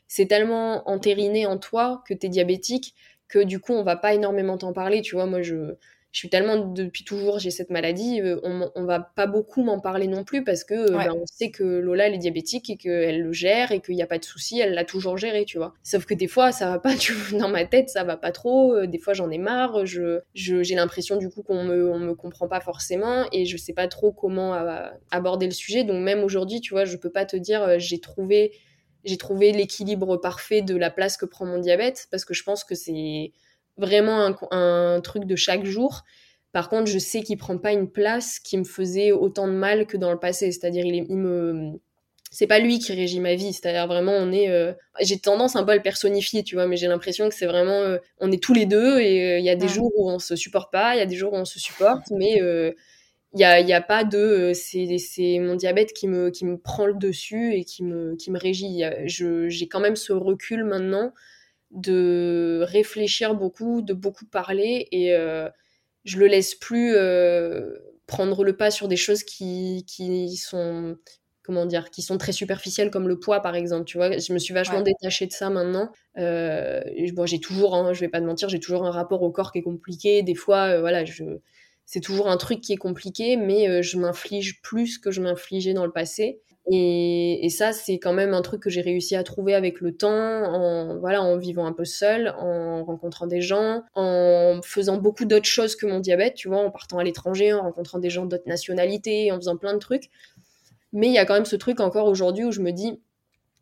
c'est tellement entériné en toi que t'es diabétique que du coup on va pas énormément t'en parler tu vois. Moi je je suis tellement depuis toujours j'ai cette maladie euh, on, on va pas beaucoup m'en parler non plus parce que euh, ben, on sait que Lola elle est diabétique et qu'elle le gère et qu'il n'y a pas de souci elle l'a toujours géré tu vois. Sauf que des fois ça va pas tu dans ma tête ça va pas trop. Euh, des fois j'en ai marre je j'ai l'impression du coup qu'on me on me comprend pas forcément et je sais pas trop comment aborder le sujet. Donc même aujourd'hui tu vois je peux pas te dire j'ai trouvé j'ai trouvé l'équilibre parfait de la place que prend mon diabète parce que je pense que c'est vraiment un, truc de chaque jour. Par contre, je sais qu'il prend pas une place qui me faisait autant de mal que dans le passé. C'est-à-dire, il, il me, c'est pas lui qui régit ma vie. C'est-à-dire vraiment, on est, euh, j'ai tendance un peu à le personnifier, tu vois, mais j'ai l'impression que c'est vraiment, euh, on est tous les deux et euh, il y a des jours où on se supporte pas, il y a des jours où on se supporte, mais il y a, y a, pas de, c'est, c'est mon diabète qui me, qui me prend le dessus et qui me, qui me régit. Je, j'ai quand même ce recul maintenant de réfléchir beaucoup, de beaucoup parler et euh, je le laisse plus euh, prendre le pas sur des choses qui, qui sont comment dire qui sont très superficielles comme le poids par exemple tu vois. Je me suis vachement détachée de ça maintenant. Euh, bon j'ai toujours hein, je vais pas te mentir j'ai toujours un rapport au corps qui est compliqué. Des fois voilà je c'est toujours un truc qui est compliqué mais je m'inflige plus que je m'infligeais dans le passé et, ça, c'est quand même un truc que j'ai réussi à trouver avec le temps, en, voilà, en vivant un peu seul, en rencontrant des gens, en faisant beaucoup d'autres choses que mon diabète, tu vois, en partant à l'étranger, en rencontrant des gens d'autres nationalités, en faisant plein de trucs. Mais il y a quand même ce truc encore aujourd'hui où je me dis,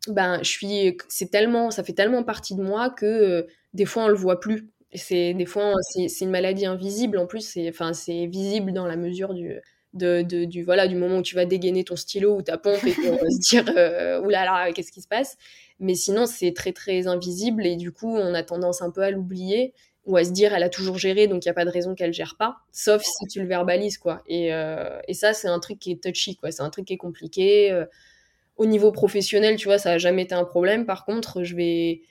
ben, je suis, c'est tellement, ça fait tellement partie de moi que euh, des fois on le voit plus. C'est des fois c'est une maladie invisible en plus, enfin c'est visible dans la mesure du de, du, voilà, du moment où tu vas dégainer ton stylo ou ta pompe et qu'on va se dire euh, oulala, qu'est-ce qui se passe? Mais sinon, c'est très très invisible et du coup, on a tendance un peu à l'oublier ou à se dire elle a toujours géré donc il n'y a pas de raison qu'elle gère pas, sauf si tu le verbalises quoi. Et, euh, et ça, c'est un truc qui est touchy quoi, c'est un truc qui est compliqué. Euh, au niveau professionnel, tu vois, ça a jamais été un problème. Par contre, je vais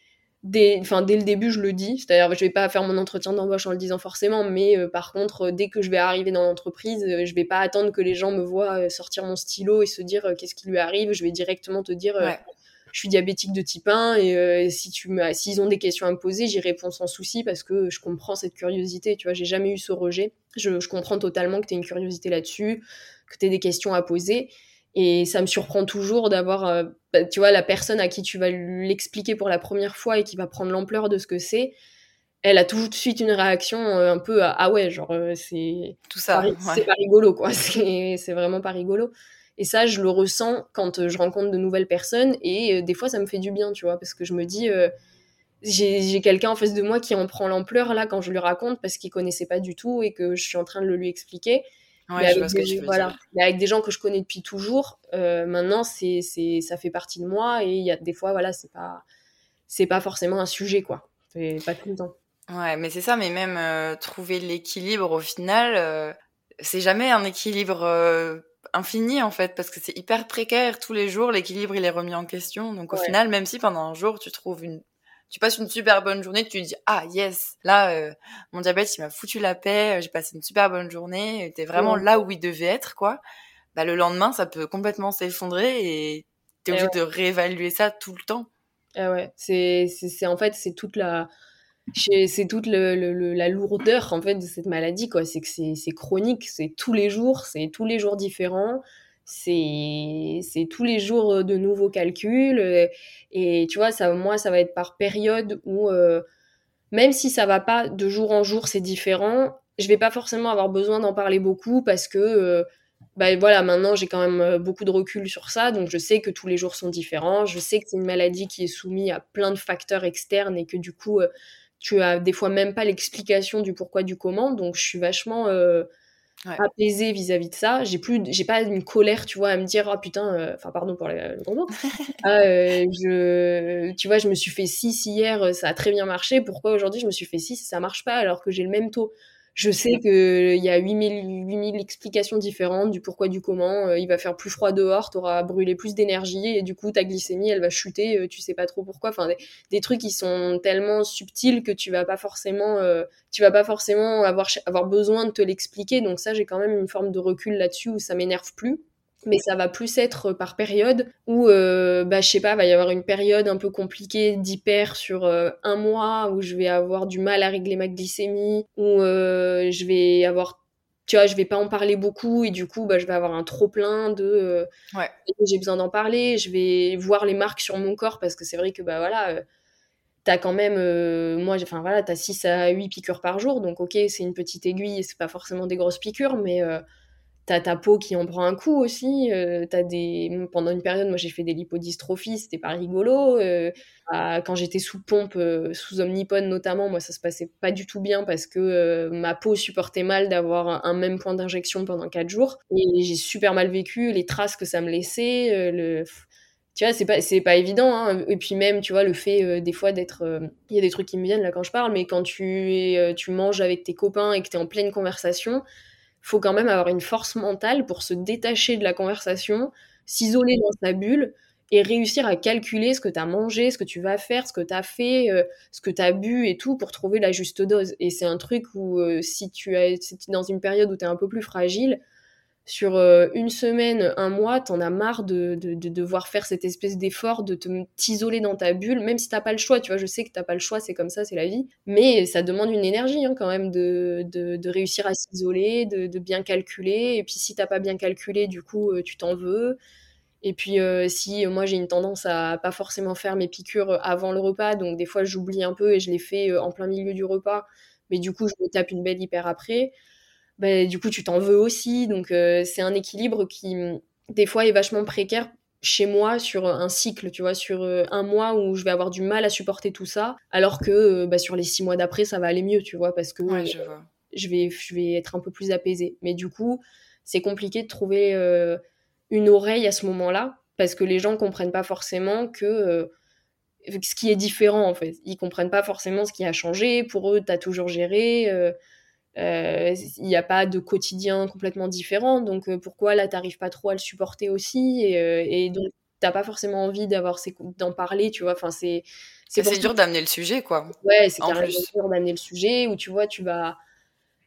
dès, enfin, dès le début, je le dis. C'est-à-dire, je vais pas faire mon entretien d'embauche en le disant forcément, mais euh, par contre, euh, dès que je vais arriver dans l'entreprise, euh, je vais pas attendre que les gens me voient sortir mon stylo et se dire qu'est-ce qui lui arrive. Je vais directement te dire, je suis diabétique de type 1 et si tu s'ils ont des questions à me poser, j'y réponds sans souci parce que je comprends cette curiosité. Tu vois, j'ai jamais eu ce rejet. Je, je comprends totalement que tu aies une curiosité là-dessus, que tu aies des questions à poser. Et ça me surprend toujours d'avoir, euh, bah, tu vois, la personne à qui tu vas l'expliquer pour la première fois et qui va prendre l'ampleur de ce que c'est. elle a tout de suite une réaction un peu à, ah ouais, genre c'est tout ça, c'est pas rigolo quoi, c'est vraiment pas rigolo. Et ça, je le ressens quand je rencontre de nouvelles personnes et des fois ça me fait du bien, tu vois, parce que je me dis j'ai quelqu'un en face de moi qui en prend l'ampleur là quand je lui raconte parce qu'il connaissait pas du tout et que je suis en train de le lui expliquer. Ouais, je vois ce que tu veux voilà. Mais avec des gens que je connais depuis toujours, euh, maintenant c'est c'est ça fait partie de moi et il y a des fois voilà c'est pas c'est pas forcément un sujet quoi. C'est pas tout le temps. Ouais, mais c'est ça. Mais même euh, trouver l'équilibre au final, euh, c'est jamais un équilibre infini en fait parce que c'est hyper précaire tous les jours. L'équilibre il est remis en question. Donc au final, même si pendant un jour tu trouves une tu passes une super bonne journée, tu te dis ah yes, là euh, mon diabète il m'a foutu la paix, euh, j'ai passé une super bonne journée, t'es vraiment là où il devait être quoi. Bah le lendemain ça peut complètement s'effondrer et t'es obligé de réévaluer ça tout le temps. Ah ouais, c'est c'est en fait c'est toute la c'est toute le, la lourdeur en fait de cette maladie quoi, c'est que c'est chronique, c'est tous les jours, c'est tous les jours différents c'est tous les jours euh, de nouveaux calculs euh, et tu vois ça moi ça va être par période où euh, même si ça va pas de jour en jour c'est différent je vais pas forcément avoir besoin d'en parler beaucoup parce que bah voilà maintenant j'ai quand même beaucoup de recul sur ça donc je sais que tous les jours sont différents je sais que c'est une maladie qui est soumise à plein de facteurs externes et que du coup tu as des fois même pas l'explication du pourquoi du comment donc je suis vachement ouais. apaisée vis-à-vis de ça. J'ai plus, j'ai pas une colère, tu vois, à me dire, oh putain, euh, enfin, pardon pour le, le mot. ah, euh, je, tu vois, je me suis fait 6 hier, ça a très bien marché. Pourquoi aujourd'hui je me suis fait 6 ça marche pas alors que j'ai le même taux? Je sais qu'il y a 8000, 8000 explications différentes du pourquoi, du comment. Euh, il va faire plus froid dehors, tu auras brûlé plus d'énergie et du coup ta glycémie elle va chuter, euh, tu sais pas trop pourquoi. Enfin, des, trucs qui sont tellement subtils que tu vas pas forcément, euh, tu vas pas forcément avoir, avoir besoin de te l'expliquer. Donc ça, j'ai quand même une forme de recul là-dessus où ça m'énerve plus mais ça va plus être par période où euh, bah je sais pas va y avoir une période un peu compliquée d'hyper sur euh, un mois où je vais avoir du mal à régler ma glycémie où euh, je vais avoir tu vois je vais pas en parler beaucoup et du coup bah je vais avoir un trop plein de euh, ouais. j'ai besoin d'en parler je vais voir les marques sur mon corps parce que c'est vrai que bah voilà euh, t'as quand même moi enfin voilà t'as 6 à 8 piqûres par jour donc ok c'est une petite aiguille c'est pas forcément des grosses piqûres mais T'as ta peau qui en prend un coup aussi. Euh, des... Pendant une période, moi j'ai fait des lipodystrophies, c'était pas rigolo. Euh, quand j'étais sous pompe, euh, sous omnipone notamment, moi ça se passait pas du tout bien parce que euh, ma peau supportait mal d'avoir un, même point d'injection pendant 4 jours. Et j'ai super mal vécu les traces que ça me laissait. le... Tu vois, c'est pas, pas évident. Hein. Et puis même, tu vois, le fait des fois d'être... Il y a des trucs qui me viennent là quand je parle, mais quand tu, tu manges avec tes copains et que tu es en pleine conversation, faut quand même avoir une force mentale pour se détacher de la conversation, s'isoler dans sa bulle et réussir à calculer ce que tu as mangé, ce que tu vas faire, ce que tu as fait, euh, ce que tu as bu et tout pour trouver la juste dose. Et c'est un truc où euh, si tu es dans une période où tu es un peu plus fragile, sur euh, une semaine, un mois, t'en as marre de, de, de, devoir faire cette espèce d'effort, de t'isoler dans ta bulle, même si t'as pas le choix, tu vois, je sais que t'as pas le choix, c'est comme ça, c'est la vie, mais ça demande une énergie hein, quand même de, de, réussir à s'isoler, de, bien calculer, et puis si t'as pas bien calculé, du coup, euh, tu t'en veux, et puis euh, si moi j'ai une tendance à pas forcément faire mes piqûres avant le repas, donc des fois j'oublie un peu et je les fais en plein milieu du repas, mais du coup je me tape une belle hyper après, bah, du coup, tu t'en veux aussi. Donc, euh, c'est un équilibre qui, des fois, est vachement précaire chez moi sur un cycle, tu vois, sur euh, un mois où je vais avoir du mal à supporter tout ça, alors que euh, bah, sur les six mois d'après, ça va aller mieux, tu vois, parce que je, vais, je vais être un peu plus apaisée. Mais du coup, c'est compliqué de trouver une oreille à ce moment-là, parce que les gens comprennent pas forcément que ce qui est différent, en fait. Ils comprennent pas forcément ce qui a changé. Pour eux, tu as toujours géré il euh, n'y a pas de quotidien complètement différent, donc euh, pourquoi là t'arrives pas trop à le supporter aussi et, euh, et donc t'as pas forcément envie d'avoir d'en parler, tu vois? Enfin c'est c'est dur d'amener le sujet quoi. Ouais, c'est carrément dur d'amener le sujet où tu vois tu vas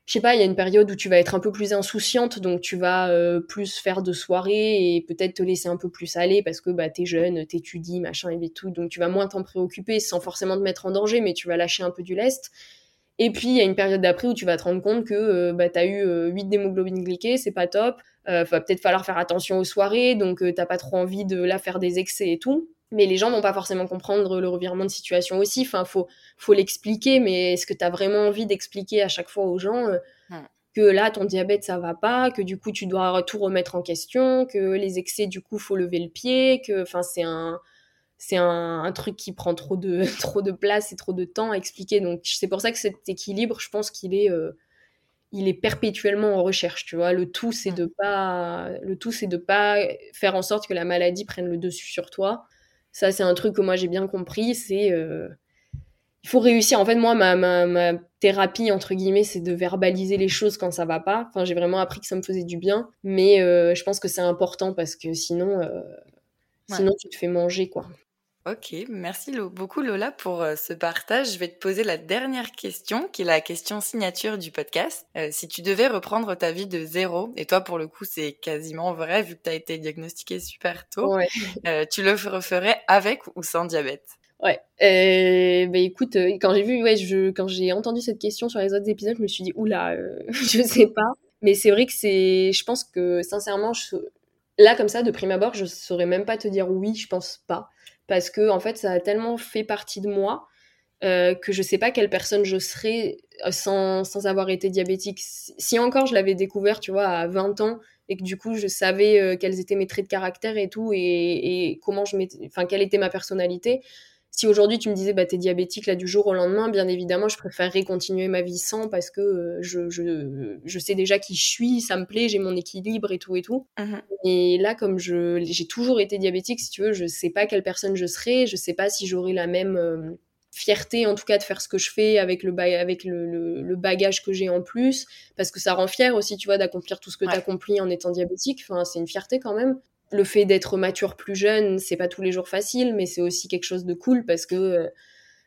je sais pas, il y a une période où tu vas être un peu plus insouciante, donc tu vas plus faire de soirées et peut-être te laisser un peu plus aller parce que bah, t'es jeune, t'étudies, machin et tout, donc tu vas moins t'en préoccuper sans forcément te mettre en danger, mais tu vas lâcher un peu du lest. Et puis, il y a une période d'après où tu vas te rendre compte que euh, bah, tu as eu 8 euh, d'hémoglobine glyquée, c'est pas top. Euh, va peut-être falloir faire attention aux soirées, donc t'as pas trop envie de là faire des excès et tout. mais les gens vont pas forcément comprendre le revirement de situation aussi. Enfin, faut, faut l'expliquer, mais est-ce que tu as vraiment envie d'expliquer à chaque fois aux gens euh, que là, ton diabète, ça va pas, que du coup, tu dois tout remettre en question, que les excès, du coup, faut lever le pied, que, enfin, c'est un, c'est un, truc qui prend trop de, trop de place et trop de temps à expliquer. Donc, c'est pour ça que cet équilibre, je pense qu'il est, euh, il est perpétuellement en recherche, tu vois. Le tout, c'est de pas, le tout, c'est de pas faire en sorte que la maladie prenne le dessus sur toi. Ça, c'est un truc que moi j'ai bien compris. C'est, euh, il faut réussir. En fait, moi, ma, ma, thérapie entre guillemets, c'est de verbaliser les choses quand ça va pas. Enfin, j'ai vraiment appris que ça me faisait du bien, mais euh, je pense que c'est important parce que sinon, sinon tu te fais manger, quoi. Ok, merci beaucoup Lola pour euh, ce partage. Je vais te poser la dernière question, qui est la question signature du podcast. Euh, si tu devais reprendre ta vie de zéro, et toi pour le coup c'est quasiment vrai vu que tu as été diagnostiquée super tôt, euh, tu le referais avec ou sans diabète? Ouais. Euh, bah écoute, quand j'ai vu, ouais, je, quand j'ai entendu cette question sur les autres épisodes, je me suis dit oula, je sais pas. Mais c'est vrai que c'est, je pense que sincèrement, je, là comme ça, de prime abord, je saurais même pas te dire oui, je pense pas parce que en fait ça a tellement fait partie de moi euh, que je sais pas quelle personne je serais euh, sans, sans avoir été diabétique. Si encore je l'avais découvert, tu vois, à 20 ans et que du coup je savais euh, quels étaient mes traits de caractère et tout et, comment je enfin quelle était ma personnalité, si aujourd'hui tu me disais bah t'es diabétique là du jour au lendemain, bien évidemment je préférerais continuer ma vie sans parce que euh, je, je, je, sais déjà qui je suis, ça me plaît, j'ai mon équilibre et tout et tout. Mmh et là comme je j'ai toujours été diabétique, si tu veux, je sais pas quelle personne je serais, je sais pas si j'aurais la même euh, fierté en tout cas de faire ce que je fais avec le, avec le, le, bagage que j'ai en plus parce que ça rend fier aussi tu vois d'accomplir tout ce que tu accomplis en étant diabétique. Enfin c'est une fierté quand même le fait d'être mature plus jeune, c'est pas tous les jours facile, mais c'est aussi quelque chose de cool parce que euh,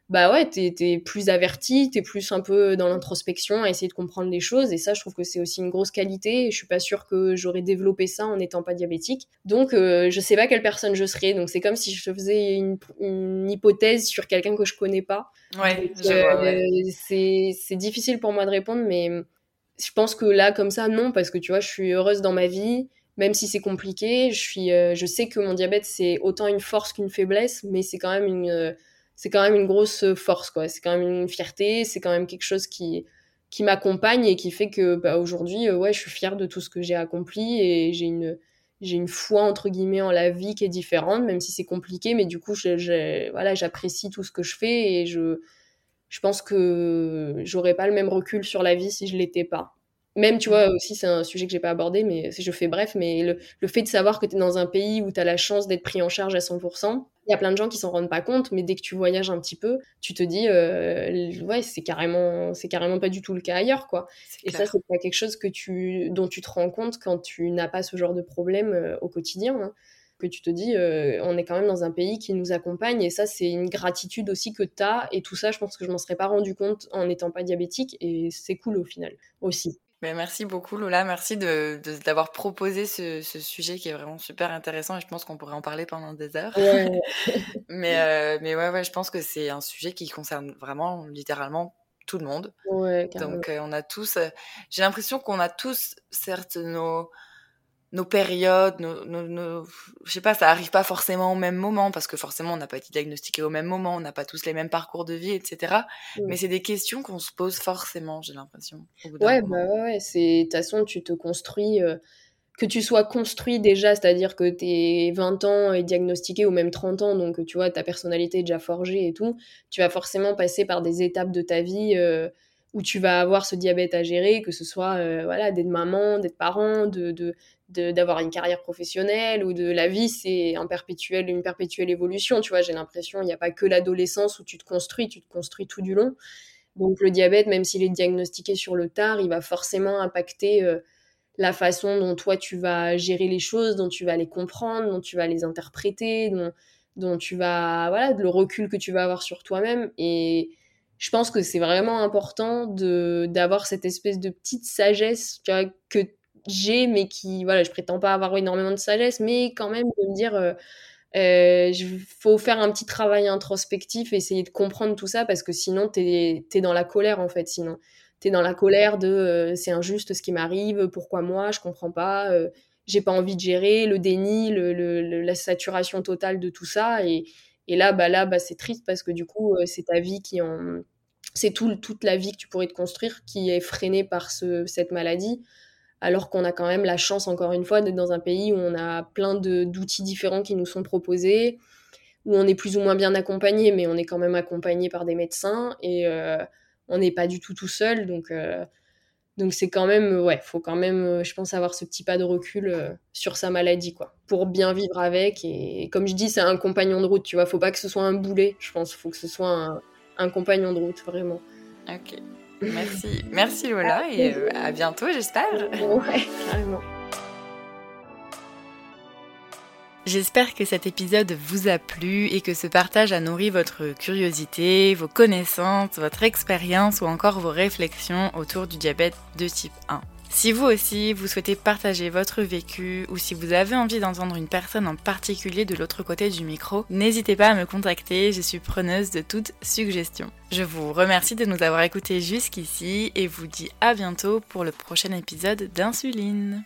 bah ouais, t'es es plus averti, t'es plus un peu dans l'introspection à essayer de comprendre les choses et ça, je trouve que c'est aussi une grosse qualité. Et je suis pas sûre que j'aurais développé ça en n'étant pas diabétique. Donc, euh, je sais pas quelle personne je serais. Donc, c'est comme si je faisais une, hypothèse sur quelqu'un que je connais pas. Ouais, euh, c'est difficile pour moi de répondre, mais je pense que là, comme ça, non, parce que tu vois, je suis heureuse dans ma vie même si c'est compliqué, je suis, euh, je sais que mon diabète c'est autant une force qu'une faiblesse, mais c'est quand même une, euh, c'est quand même une grosse force quoi. C'est quand même une fierté, c'est quand même quelque chose qui, qui m'accompagne et qui fait que bah, aujourd'hui, euh, ouais, je suis fière de tout ce que j'ai accompli et j'ai une, j'ai une foi entre guillemets en la vie qui est différente, même si c'est compliqué, mais du coup, voilà, j'apprécie tout ce que je fais et je, je pense que j'aurais pas le même recul sur la vie si je l'étais pas. Même, tu vois, aussi, c'est un sujet que j'ai pas abordé, mais je fais bref, mais le, fait de savoir que tu es dans un pays où tu as la chance d'être pris en charge à 100%, il y a plein de gens qui s'en rendent pas compte, mais dès que tu voyages un petit peu, tu te dis, euh, ouais, c'est carrément, c'est carrément pas du tout le cas ailleurs, quoi. Et ça, c'est pas quelque chose que tu, dont tu te rends compte quand tu n'as pas ce genre de problème euh, au quotidien. Hein. que tu te dis, euh, on est quand même dans un pays qui nous accompagne, et ça, c'est une gratitude aussi que tu as, et tout ça, je pense que je m'en serais pas rendu compte en n'étant pas diabétique, et c'est cool au final aussi merci beaucoup Lola, merci de, d'avoir proposé ce, sujet qui est vraiment super intéressant et je pense qu'on pourrait en parler pendant des heures. mais, euh, mais ouais, ouais, je pense que c'est un sujet qui concerne vraiment littéralement tout le monde. Donc euh, on a tous, euh, j'ai l'impression qu'on a tous certes nos, nos périodes, nos, nos, je sais pas, ça arrive pas forcément au même moment parce que forcément on n'a pas été diagnostiqué au même moment, on n'a pas tous les mêmes parcours de vie, etc. Mm. Mais c'est des questions qu'on se pose forcément, j'ai l'impression. Ouais, bah ouais, c'est de toute façon tu te construis, euh, que tu sois construit déjà, c'est-à-dire que tu es 20 ans et diagnostiqué ou même 30 ans, donc tu vois ta personnalité est déjà forgée et tout, tu vas forcément passer par des étapes de ta vie. Euh, où tu vas avoir ce diabète à gérer, que ce soit euh, voilà d'être maman, d'être parent, de, d'avoir une carrière professionnelle ou de la vie, c'est un perpétuel, une perpétuelle évolution. Tu vois, j'ai l'impression, il n'y a pas que l'adolescence où tu te construis, tu te construis tout du long. Donc le diabète, même s'il est diagnostiqué sur le tard, il va forcément impacter euh, la façon dont toi tu vas gérer les choses, dont tu vas les comprendre, dont tu vas les interpréter, dont, dont tu vas, voilà, le recul que tu vas avoir sur toi-même. Et je pense que c'est vraiment important de d'avoir cette espèce de petite sagesse que j'ai, mais qui, voilà, je prétends pas avoir énormément de sagesse, mais quand même de me dire, il euh, euh, faut faire un petit travail introspectif, essayer de comprendre tout ça, parce que sinon, tu es, dans la colère, en fait, sinon. Tu es dans la colère de euh, c'est injuste ce qui m'arrive, pourquoi moi, je comprends pas. j'ai pas envie de gérer le déni, le, la saturation totale de tout ça. Et, et là, bah là, bah c'est triste parce que du coup, euh, c'est ta vie qui en, c'est tout, toute la vie que tu pourrais te construire qui est freinée par ce, cette maladie. Alors qu'on a quand même la chance, encore une fois, d'être dans un pays où on a plein d'outils différents qui nous sont proposés, où on est plus ou moins bien accompagné, mais on est quand même accompagné par des médecins et euh, on n'est pas du tout tout seul. Donc, euh, donc c'est quand même, ouais, faut quand même, euh, je pense, avoir ce petit pas de recul euh, sur sa maladie, quoi, pour bien vivre avec. Et, comme je dis, c'est un compagnon de route, tu vois. Faut pas que ce soit un boulet, je pense. Faut que ce soit un, compagnon de route, vraiment. Ok. Merci, merci Lola, et euh, à bientôt, j'espère. Ouais, carrément. J'espère que cet épisode vous a plu et que ce partage a nourri votre curiosité, vos connaissances, votre expérience ou encore vos réflexions autour du diabète de type 1. Si vous aussi, vous souhaitez partager votre vécu ou si vous avez envie d'entendre une personne en particulier de l'autre côté du micro, n'hésitez pas à me contacter, je suis preneuse de toute suggestion. Je vous remercie de nous avoir écoutés jusqu'ici et vous dis à bientôt pour le prochain épisode d'Insuline.